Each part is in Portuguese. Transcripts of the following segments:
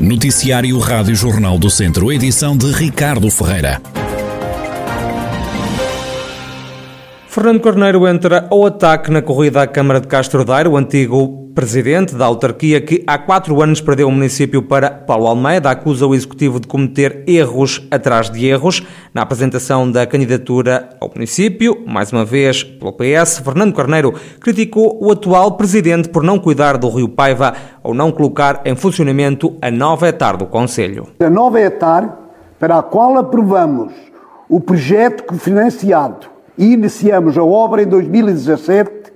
Noticiário Rádio Jornal do Centro, edição de Ricardo Ferreira. Fernando Corneiro entra ao ataque na corrida à Câmara de Castro Daire, o antigo presidente da autarquia que há quatro anos perdeu o município para Paulo Almeida, acusa o executivo de cometer erros atrás de erros. Na apresentação da candidatura ao município, mais uma vez pelo PS, Fernando Corneiro criticou o atual presidente por não cuidar do Rio Paiva ou não colocar em funcionamento a nova etar do Conselho. A nova etar, para a qual aprovamos o projeto financiado e iniciamos a obra em 2017,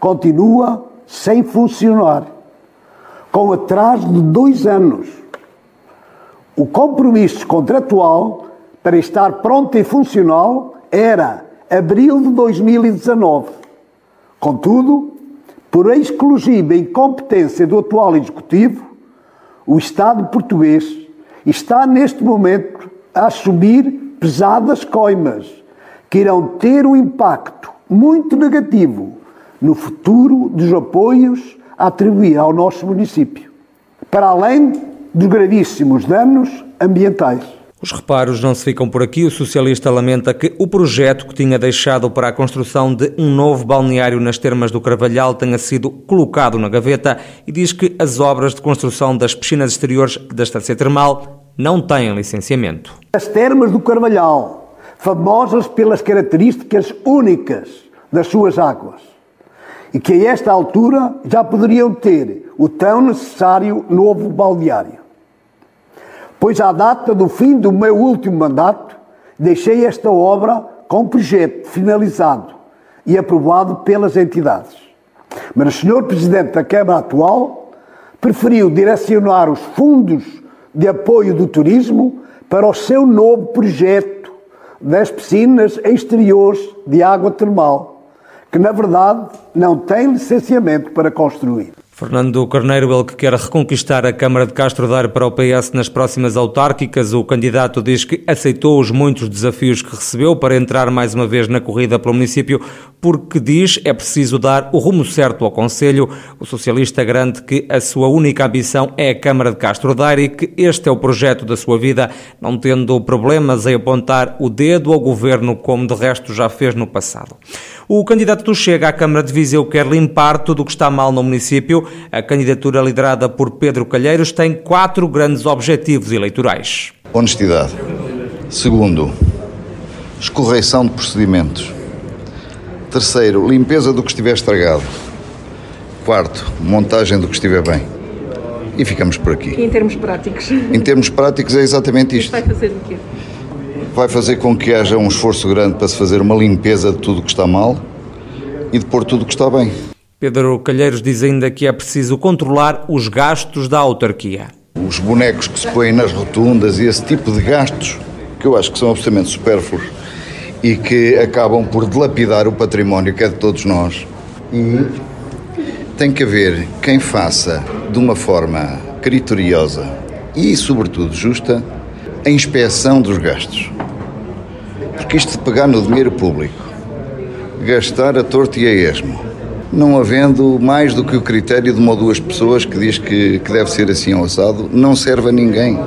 continua sem funcionar, com atraso de dois anos. O compromisso contratual para estar pronto e funcional era abril de 2019. Contudo, por exclusiva incompetência do atual Executivo, o Estado português está neste momento a assumir pesadas coimas que irão ter um impacto muito negativo no futuro dos apoios a atribuir ao nosso município, para além dos gravíssimos danos ambientais. Os reparos não se ficam por aqui. O socialista lamenta que o projeto que tinha deixado para a construção de um novo balneário nas termas do Carvalhal tenha sido colocado na gaveta e diz que as obras de construção das piscinas exteriores da estância termal não têm licenciamento. As termas do Carvalhal, famosas pelas características únicas das suas águas, e que a esta altura já poderiam ter o tão necessário novo balneário. Pois à data do fim do meu último mandato, deixei esta obra com projeto finalizado e aprovado pelas entidades. Mas o Sr. Presidente da Câmara atual preferiu direcionar os fundos de apoio do turismo para o seu novo projeto das piscinas exteriores de água termal que na verdade não tem licenciamento para construir. Fernando Carneiro, ele que quer reconquistar a Câmara de Castro Daire para o PS nas próximas autárquicas, o candidato diz que aceitou os muitos desafios que recebeu para entrar mais uma vez na corrida pelo município, porque diz é preciso dar o rumo certo ao Conselho. O socialista garante que a sua única ambição é a Câmara de Castro Daire e que este é o projeto da sua vida, não tendo problemas em apontar o dedo ao governo, como de resto já fez no passado. O candidato do Chega à Câmara de Viseu quer limpar tudo o que está mal no município. A candidatura liderada por Pedro Calheiros tem quatro grandes objetivos eleitorais. Honestidade. Segundo, escorreição de procedimentos. Terceiro, limpeza do que estiver estragado. Quarto, montagem do que estiver bem. E ficamos por aqui. E em termos práticos? Em termos práticos é exatamente isto. Vai fazer o quê? vai fazer com que haja um esforço grande para se fazer uma limpeza de tudo o que está mal e de pôr tudo o que está bem. Pedro Calheiros diz ainda que é preciso controlar os gastos da autarquia. Os bonecos que se põem nas rotundas e esse tipo de gastos, que eu acho que são absolutamente supérfluos e que acabam por dilapidar o património que é de todos nós. E tem que haver quem faça de uma forma criteriosa e, sobretudo, justa a inspeção dos gastos. Porque isto de pegar no dinheiro público, gastar a torto e a esmo, não havendo mais do que o critério de uma ou duas pessoas que diz que, que deve ser assim ao assado, não serve a ninguém.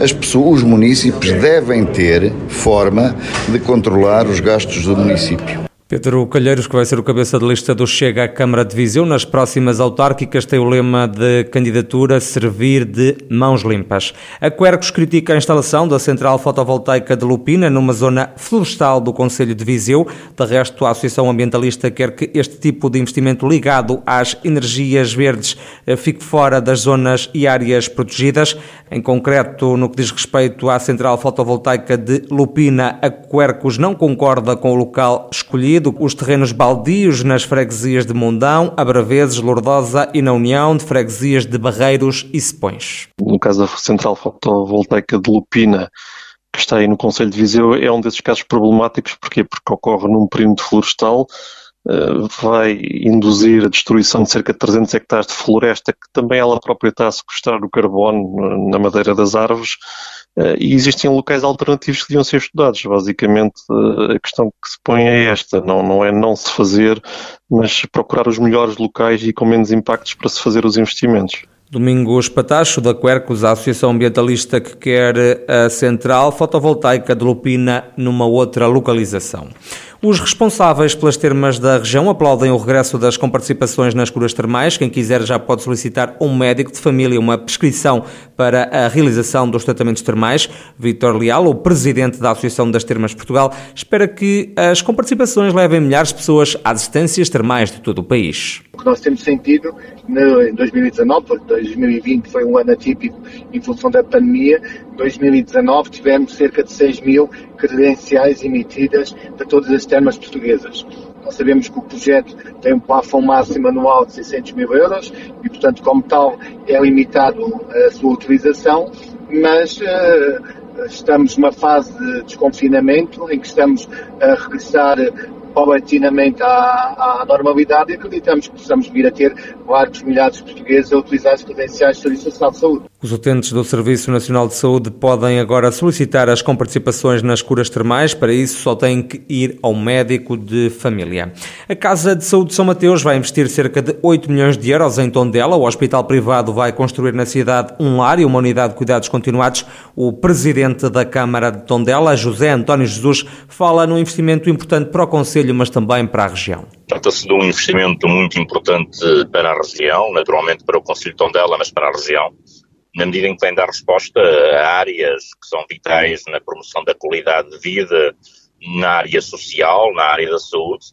As pessoas, os municípios devem ter forma de controlar os gastos do município. Pedro Calheiros, que vai ser o cabeça de lista do Chega à Câmara de Viseu, nas próximas autárquicas tem o lema de candidatura servir de mãos limpas. A Quercos critica a instalação da central fotovoltaica de Lupina numa zona florestal do Conselho de Viseu. De resto, a Associação Ambientalista quer que este tipo de investimento ligado às energias verdes eh, fique fora das zonas e áreas protegidas. Em concreto, no que diz respeito à central fotovoltaica de Lupina, a Quercos não concorda com o local escolhido os terrenos baldios nas freguesias de Mundão, Abraveses, Lourdosa e na União de freguesias de Barreiros e Sepões. No caso da central fotovoltaica de Lupina, que está aí no Conselho de Viseu, é um desses casos problemáticos. Porquê? Porque ocorre num perímetro florestal, eh, vai induzir a destruição de cerca de 300 hectares de floresta, que também ela própria está a sequestrar o carbono na madeira das árvores, eh, e existem locais alternativos que deviam ser estudados. Basicamente, eh, a questão que se põe é esta: não, não é não se fazer, mas procurar os melhores locais e com menos impactos para se fazer os investimentos. Domingos Patacho, da Quercos, a associação ambientalista que quer a central fotovoltaica de Lupina numa outra localização. Os responsáveis pelas termas da região aplaudem o regresso das comparticipações nas curas termais. Quem quiser já pode solicitar um médico de família uma prescrição para a realização dos tratamentos termais. Vítor Leal, o presidente da Associação das Termas Portugal, espera que as comparticipações levem milhares de pessoas às distâncias termais de todo o país. O que nós temos sentido em 2019, porque 2020 foi um ano atípico em função da pandemia, 2019 tivemos cerca de 6 mil credenciais emitidas para todas as termas portuguesas. Nós sabemos que o projeto tem um plafond máximo anual de 600 mil euros e, portanto, como tal, é limitado a sua utilização, mas uh, estamos numa fase de desconfinamento em que estamos a regressar paulatinamente à, à, normalidade e acreditamos que possamos vir a ter vários milhares de portugueses a utilizar as credenciais de Serviço Nacional de Saúde. Os utentes do Serviço Nacional de Saúde podem agora solicitar as comparticipações nas curas termais. Para isso, só têm que ir ao médico de família. A Casa de Saúde de São Mateus vai investir cerca de 8 milhões de euros em Tondela. O hospital privado vai construir na cidade um lar e uma unidade de cuidados continuados. O presidente da Câmara de Tondela, José António Jesus, fala num investimento importante para o Conselho mas também para a região. Trata-se de um investimento muito importante para a região, naturalmente para o Conselho de Tondela, mas para a região, na medida em que vem dar resposta a áreas que são vitais na promoção da qualidade de vida, na área social, na área da saúde.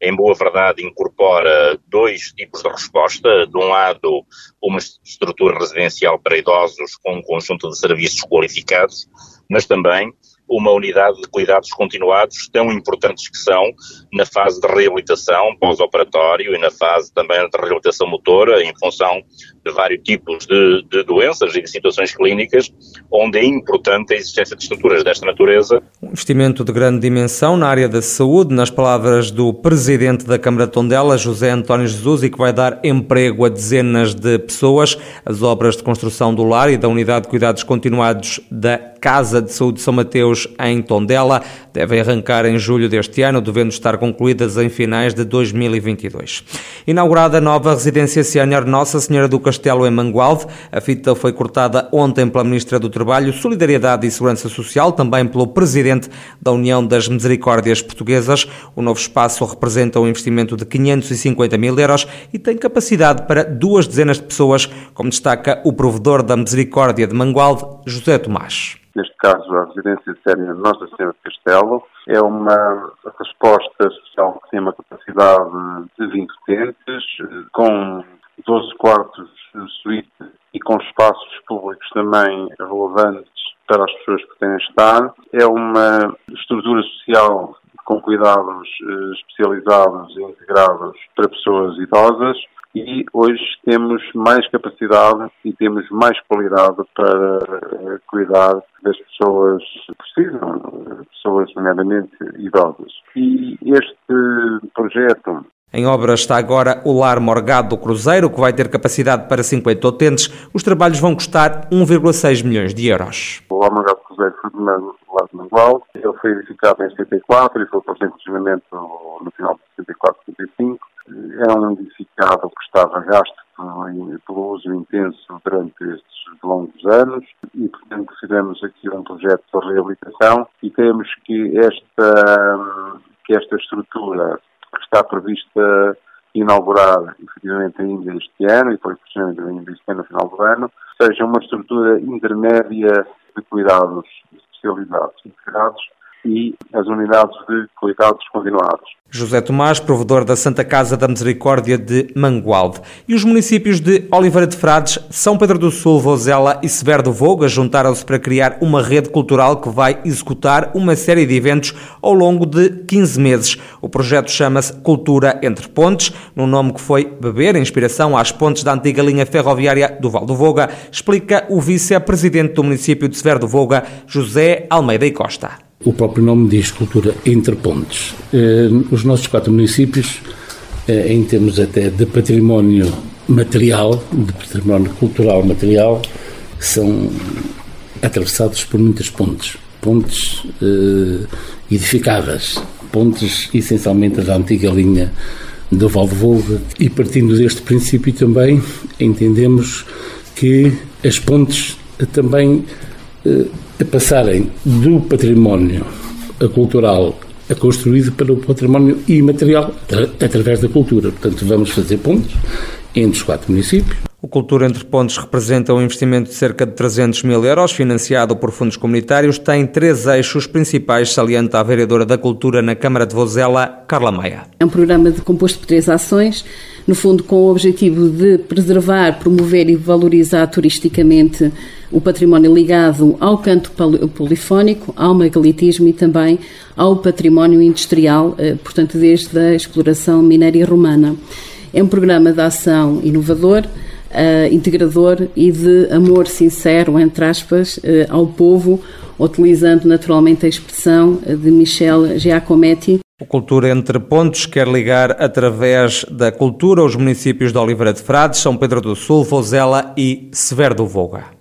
Em boa verdade, incorpora dois tipos de resposta. De um lado, uma estrutura residencial para idosos com um conjunto de serviços qualificados, mas também uma unidade de cuidados continuados tão importantes que são na fase de reabilitação pós-operatório e na fase também de reabilitação motora, em função de vários tipos de, de, doenças e de situações clínicas, onde é importante a existência de estruturas desta natureza. Um investimento de grande dimensão na área da saúde, nas palavras do presidente da Câmara de Tondela, José António Jesus, e que vai dar emprego a dezenas de pessoas. As obras de construção do lar e da unidade de cuidados continuados da Casa de Saúde de São Mateus, em Tondela, devem arrancar em julho deste ano, devendo estar concluídas em finais de 2022. Inaugurada a nova residência sénior Nossa Senhora do Castelo em Mangualde. A fita foi cortada ontem pela Ministra do Trabalho, Solidariedade e Segurança Social, também pelo Presidente da União das Misericórdias Portuguesas. O novo espaço representa um investimento de 550 mil euros e tem capacidade para duas dezenas de pessoas, como destaca o provedor da Misericórdia de Mangualde, José Tomás. Neste caso, a residência séria Nossa Senhora de Castelo é uma resposta social que tem uma capacidade de 20 utentes, com 12 quartos suíte e com espaços públicos também relevantes para as pessoas que têm estar. É uma estrutura social com cuidados eh, especializados e integrados para pessoas idosas e hoje temos mais capacidade e temos mais qualidade para eh, cuidar das pessoas que precisam, pessoas nomeadamente idosas. E este projeto em obra está agora o Lar Morgado do Cruzeiro, que vai ter capacidade para 50 utentes. Os trabalhos vão custar 1,6 milhões de euros. O Lar Morgado do Cruzeiro foi primeiro lado de Mangual. Ele foi edificado em 74 e foi em funcionamento no final de 74, 75. Era um edificado que estava gasto pelo uso intenso durante estes longos anos e, portanto, fizemos aqui um projeto de reabilitação e temos que esta, que esta estrutura está prevista inaugurar efetivamente ainda este ano e por funcionamento ainda este ano, no final do ano, seja uma estrutura intermédia de cuidados especializados integrados e as unidades de cuidados continuados. José Tomás, provedor da Santa Casa da Misericórdia de Mangualde. E os municípios de Oliveira de Frades, São Pedro do Sul, Vozela e Severo do Voga juntaram-se para criar uma rede cultural que vai executar uma série de eventos ao longo de 15 meses. O projeto chama-se Cultura Entre Pontes, num nome que foi beber inspiração às pontes da antiga linha ferroviária do Val do Voga, explica o vice-presidente do município de Severo do Voga, José Almeida e Costa. O próprio nome diz cultura entre pontes. Eh, os nossos quatro municípios, eh, em termos até de património material, de património cultural material, são atravessados por muitas pontes. Pontes eh, edificadas, pontes essencialmente da antiga linha do Valdevolga. E partindo deste princípio também, entendemos que as pontes também eh, passarem do património cultural a construído para o património imaterial através da cultura. Portanto, vamos fazer pontes entre os quatro municípios. O Cultura Entre Pontos representa um investimento de cerca de 300 mil euros, financiado por fundos comunitários. Tem três eixos principais, salienta a vereadora da Cultura na Câmara de Vozela, Carla Maia. É um programa de composto por três ações, no fundo com o objetivo de preservar, promover e valorizar turisticamente o património ligado ao canto polifónico, ao megalitismo e também ao património industrial, eh, portanto, desde a exploração minéria romana. É um programa de ação inovador, uh, integrador e de amor sincero, entre aspas, uh, ao povo, utilizando naturalmente a expressão de Michel Giacometti. O Cultura Entre Pontos quer ligar através da cultura os municípios de Oliveira de Frades, São Pedro do Sul, Vozela e Severo do Voga.